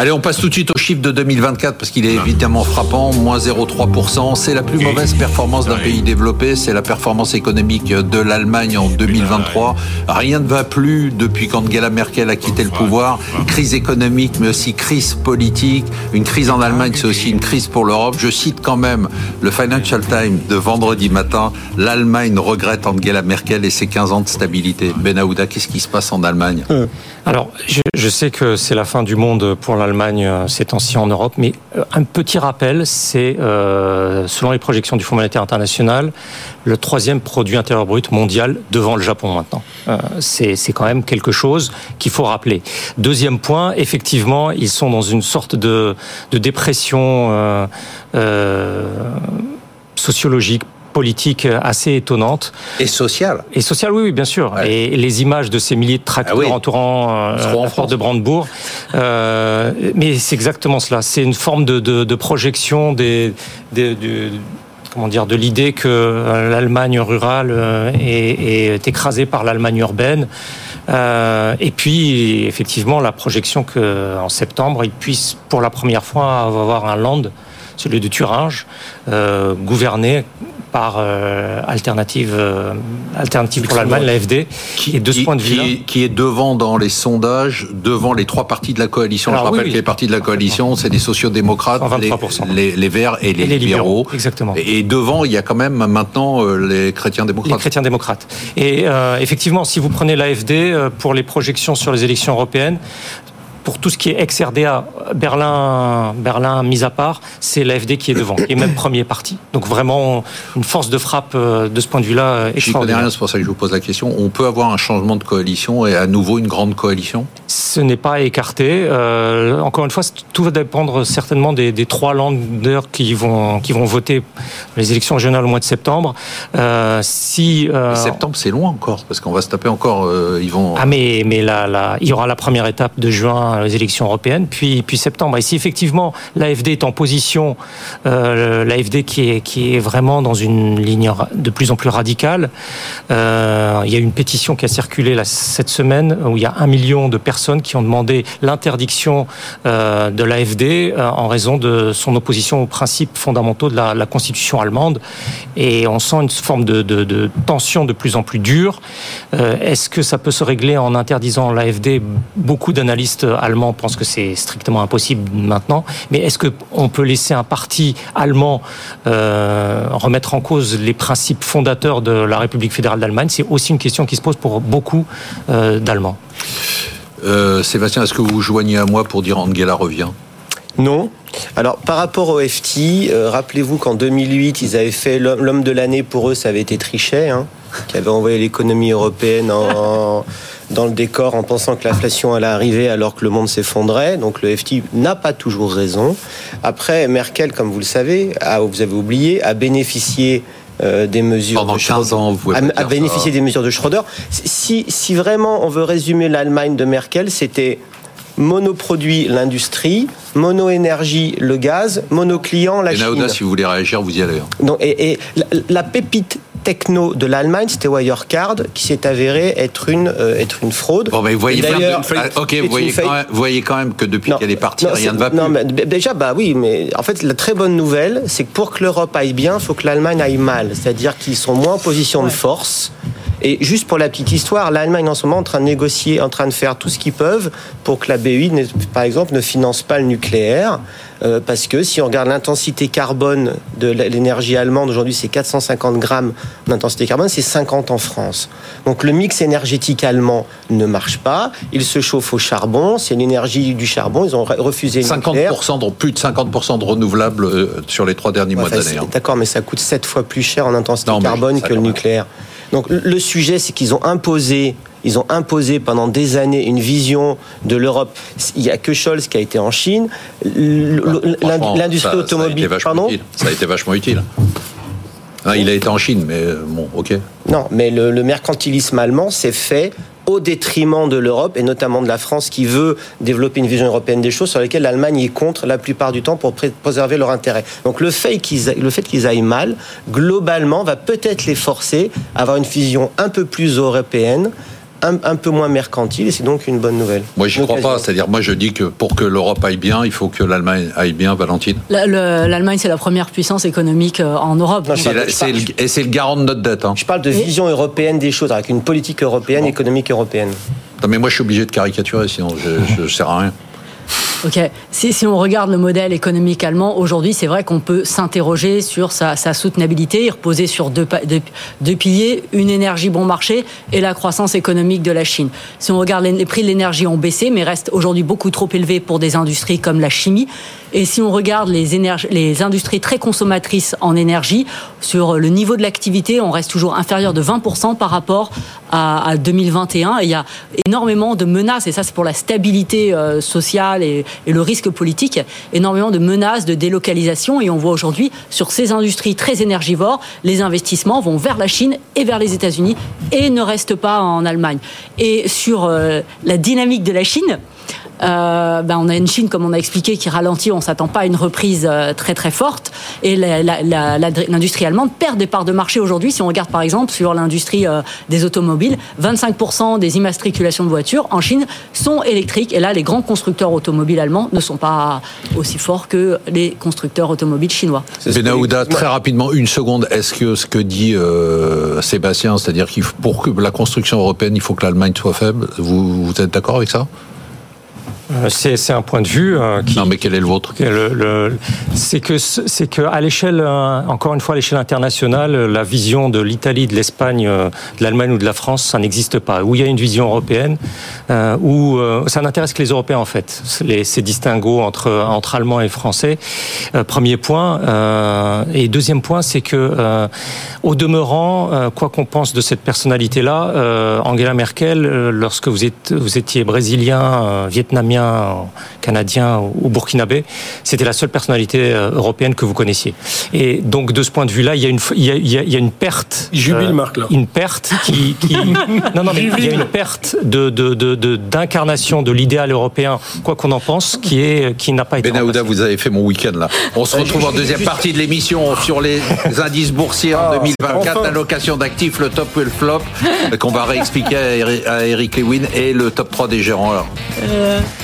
Allez, on passe tout de suite au chiffre de 2024 parce qu'il est évidemment frappant, moins 0,3%. C'est la plus mauvaise performance d'un pays développé, c'est la performance économique de l'Allemagne en 2023. Rien ne va plus depuis qu'Angela Merkel a quitté le pouvoir. Crise économique, mais aussi crise politique. Une crise en Allemagne, c'est aussi une crise pour l'Europe. Je cite quand même le Financial Times de vendredi matin. L'Allemagne regrette Angela Merkel et ses 15 ans de stabilité. Ben Aouda, qu'est-ce qui se passe en Allemagne? Euh, Alors, je, je sais que c'est la fin du monde pour l'Allemagne euh, ces temps-ci en Europe, mais euh, un petit rappel, c'est euh, selon les projections du Fonds monétaire international, le troisième produit intérieur brut mondial devant le Japon maintenant. C'est quand même quelque chose qu'il faut rappeler. Deuxième point, effectivement, ils sont dans une sorte de, de dépression sociologique politique assez étonnante. Et sociale. Et sociale, oui, oui bien sûr. Ouais. Et les images de ces milliers de tracteurs ah oui. entourant euh, la porte de Brandebourg. Euh, mais c'est exactement cela. C'est une forme de, de, de projection des, des, du, comment dire, de l'idée que l'Allemagne rurale est, est écrasée par l'Allemagne urbaine. Euh, et puis, effectivement, la projection qu'en septembre, ils puissent pour la première fois avoir un land, celui de Thuringe, euh, gouverné par euh, alternative, euh, alternative pour l'Allemagne, l'AFD, qui est de ce point de vue qui, qui, est devant dans les sondages, devant les trois partis de la coalition. Alors, Je rappelle oui, oui. que les partis de la coalition, c'est les sociodémocrates, les, les, les, Verts et les, et les libéraux. libéraux. Exactement. Et devant, il y a quand même maintenant euh, les chrétiens démocrates. Les chrétiens démocrates. Et euh, effectivement, si vous prenez l'AFD pour les projections sur les élections européennes, pour tout ce qui est ex-RDA, Berlin, Berlin mis à part, c'est l'AFD qui est devant, qui est même premier parti. Donc vraiment une force de frappe de ce point de vue-là extraordinaire. rien, c'est pour ça que je vous pose la question. On peut avoir un changement de coalition et à nouveau une grande coalition? Ce n'est pas écarté. Euh, encore une fois, tout va dépendre certainement des, des trois landers qui vont, qui vont voter les élections régionales au mois de septembre. Euh, si euh... septembre, c'est loin encore parce qu'on va se taper encore. Euh, ils vont. Ah mais mais là, là, il y aura la première étape de juin les élections européennes, puis, puis septembre. Et si effectivement l'AFD est en position, euh, l'AFD qui est, qui est vraiment dans une ligne de plus en plus radicale, euh, il y a une pétition qui a circulé cette semaine où il y a un million de personnes qui ont demandé l'interdiction euh, de l'AFD en raison de son opposition aux principes fondamentaux de la, Constitution allemande. Et on sent une forme de, de tension de plus en plus dure. Est-ce que ça peut se régler en interdisant l'AFD Beaucoup d'analystes allemands pensent que c'est strictement impossible maintenant. Mais est-ce qu'on peut laisser un parti allemand euh, remettre en cause les principes fondateurs de la République fédérale d'Allemagne? C'est aussi une question qui se pose pour beaucoup euh, d'Allemands. Euh, Sébastien, est-ce que vous vous joignez à moi pour dire Angela revient? Non. Alors, par rapport au FT, euh, rappelez-vous qu'en 2008, ils avaient fait l'homme de l'année pour eux, ça avait été Trichet, hein, qui avait envoyé l'économie européenne en, dans le décor en pensant que l'inflation allait arriver alors que le monde s'effondrait. Donc le FT n'a pas toujours raison. Après, Merkel, comme vous le savez, a, vous avez oublié, a bénéficié euh, des mesures Pendant de 15 ans, vous à, à bénéficier des mesures de Schröder. Si, si vraiment on veut résumer l'Allemagne de Merkel, c'était monoproduit l'industrie, mono-énergie le gaz, mono-client la et Chine. Naouda, si vous voulez réagir, vous y allez. Non, et, et la, la, pépite techno de l'Allemagne, c'était Wirecard, qui s'est avéré être une, euh, être une fraude. Bon, mais vous voyez, ah, ok, vous voyez, quand même, vous voyez quand même que depuis qu'elle est partie, non, rien ne va plus. Non, mais déjà, bah oui, mais en fait, la très bonne nouvelle, c'est que pour que l'Europe aille bien, il faut que l'Allemagne aille mal. C'est-à-dire qu'ils sont moins en position ouais. de force. Et juste pour la petite histoire, l'Allemagne en ce moment est en train de négocier, en train de faire tout ce qu'ils peuvent pour que la BEI, par exemple, ne finance pas le nucléaire. Euh, parce que si on regarde l'intensité carbone de l'énergie allemande, aujourd'hui c'est 450 grammes d'intensité carbone, c'est 50 en France. Donc le mix énergétique allemand ne marche pas, il se chauffe au charbon, c'est l'énergie du charbon, ils ont refusé le 50%, nucléaire. Donc plus de 50% de renouvelables euh, sur les trois derniers mois d'année. Hein. D'accord, mais ça coûte 7 fois plus cher en intensité non, carbone que le nucléaire. Donc le sujet, c'est qu'ils ont imposé ils ont imposé pendant des années une vision de l'Europe. Il n'y a que Scholz qui a été en Chine. L'industrie automobile. Ça pardon utile. Ça a été vachement utile. Ah, il a été en Chine, mais bon, ok. Non, mais le, le mercantilisme allemand s'est fait au détriment de l'Europe et notamment de la France qui veut développer une vision européenne des choses sur lesquelles l'Allemagne est contre la plupart du temps pour préserver leur intérêt. Donc le fait qu'ils le fait qu'ils aillent mal, globalement, va peut-être les forcer à avoir une vision un peu plus européenne un, peu moins mercantile et c'est donc une bonne nouvelle. Moi, j'y crois pas. C'est-à-dire, moi, je dis que pour que l'Europe aille bien, il faut que l'Allemagne aille bien, Valentine. L'Allemagne, c'est la première puissance économique euh, en Europe. et c'est le garant de notre dette. Hein. Je parle de vision européenne des choses, avec une politique européenne, économique européenne. Non, mais moi, je suis obligé de caricaturer, sinon je ne sers à rien. Ok. Si, si, on regarde le modèle économique allemand aujourd'hui, c'est vrai qu'on peut s'interroger sur sa, sa, soutenabilité. Il reposait sur deux, deux, deux, piliers une énergie bon marché et la croissance économique de la Chine. Si on regarde les, les prix de l'énergie ont baissé, mais restent aujourd'hui beaucoup trop élevés pour des industries comme la chimie. Et si on regarde les, énergies, les industries très consommatrices en énergie, sur le niveau de l'activité, on reste toujours inférieur de 20% par rapport à, à 2021. Et il y a énormément de menaces, et ça c'est pour la stabilité euh, sociale et, et, le risque politique, énormément de menaces de délocalisation. Et on voit aujourd'hui, sur ces industries très énergivores, les investissements vont vers la Chine et vers les États-Unis et ne restent pas en Allemagne. Et sur euh, la dynamique de la Chine, euh, ben on a une Chine, comme on a expliqué, qui ralentit. On s'attend pas à une reprise euh, très très forte. Et l'industrie allemande perd des parts de marché aujourd'hui. Si on regarde par exemple sur l'industrie euh, des automobiles, 25% des immatriculations de voitures en Chine sont électriques. Et là, les grands constructeurs automobiles allemands ne sont pas aussi forts que les constructeurs automobiles chinois. Benahouda, très rapidement, une seconde. Est-ce que ce que dit euh, Sébastien, c'est-à-dire qu'il pour que la construction européenne, il faut que l'Allemagne soit faible, vous, vous êtes d'accord avec ça? C'est un point de vue euh, qui. Non, mais quel est le vôtre? Le, le, C'est que c'est que à l'échelle, euh, encore une fois, à l'échelle internationale, la vision de l'Italie, de l'Espagne, de l'Allemagne ou de la France, ça n'existe pas. Où il y a une vision européenne, euh, où ça n'intéresse que les Européens en fait. Les, ces distinguos entre entre Allemands et Français. Euh, premier point. Euh, et deuxième point, c'est que au demeurant, quoi qu'on pense de cette personnalité-là, Angela Merkel, lorsque vous êtes vous étiez brésilien, vietnamien canadien ou burkinabé, c'était la seule personnalité euh, européenne que vous connaissiez. Et donc de ce point de vue-là, il y a une il y a, il y a une perte, jubile Marc là, une perte qui, qui... non non mais il y a une perte de d'incarnation de, de, de l'idéal européen, quoi qu'on en pense, qui est qui n'a pas été. Benahouda, vous avez fait mon week-end là. On se retrouve en deuxième partie de l'émission sur les indices boursiers en 2024, l'allocation d'actifs, le top ou le flop, qu'on va réexpliquer à Eric Lewin et le top 3 des gérants. Alors. Euh...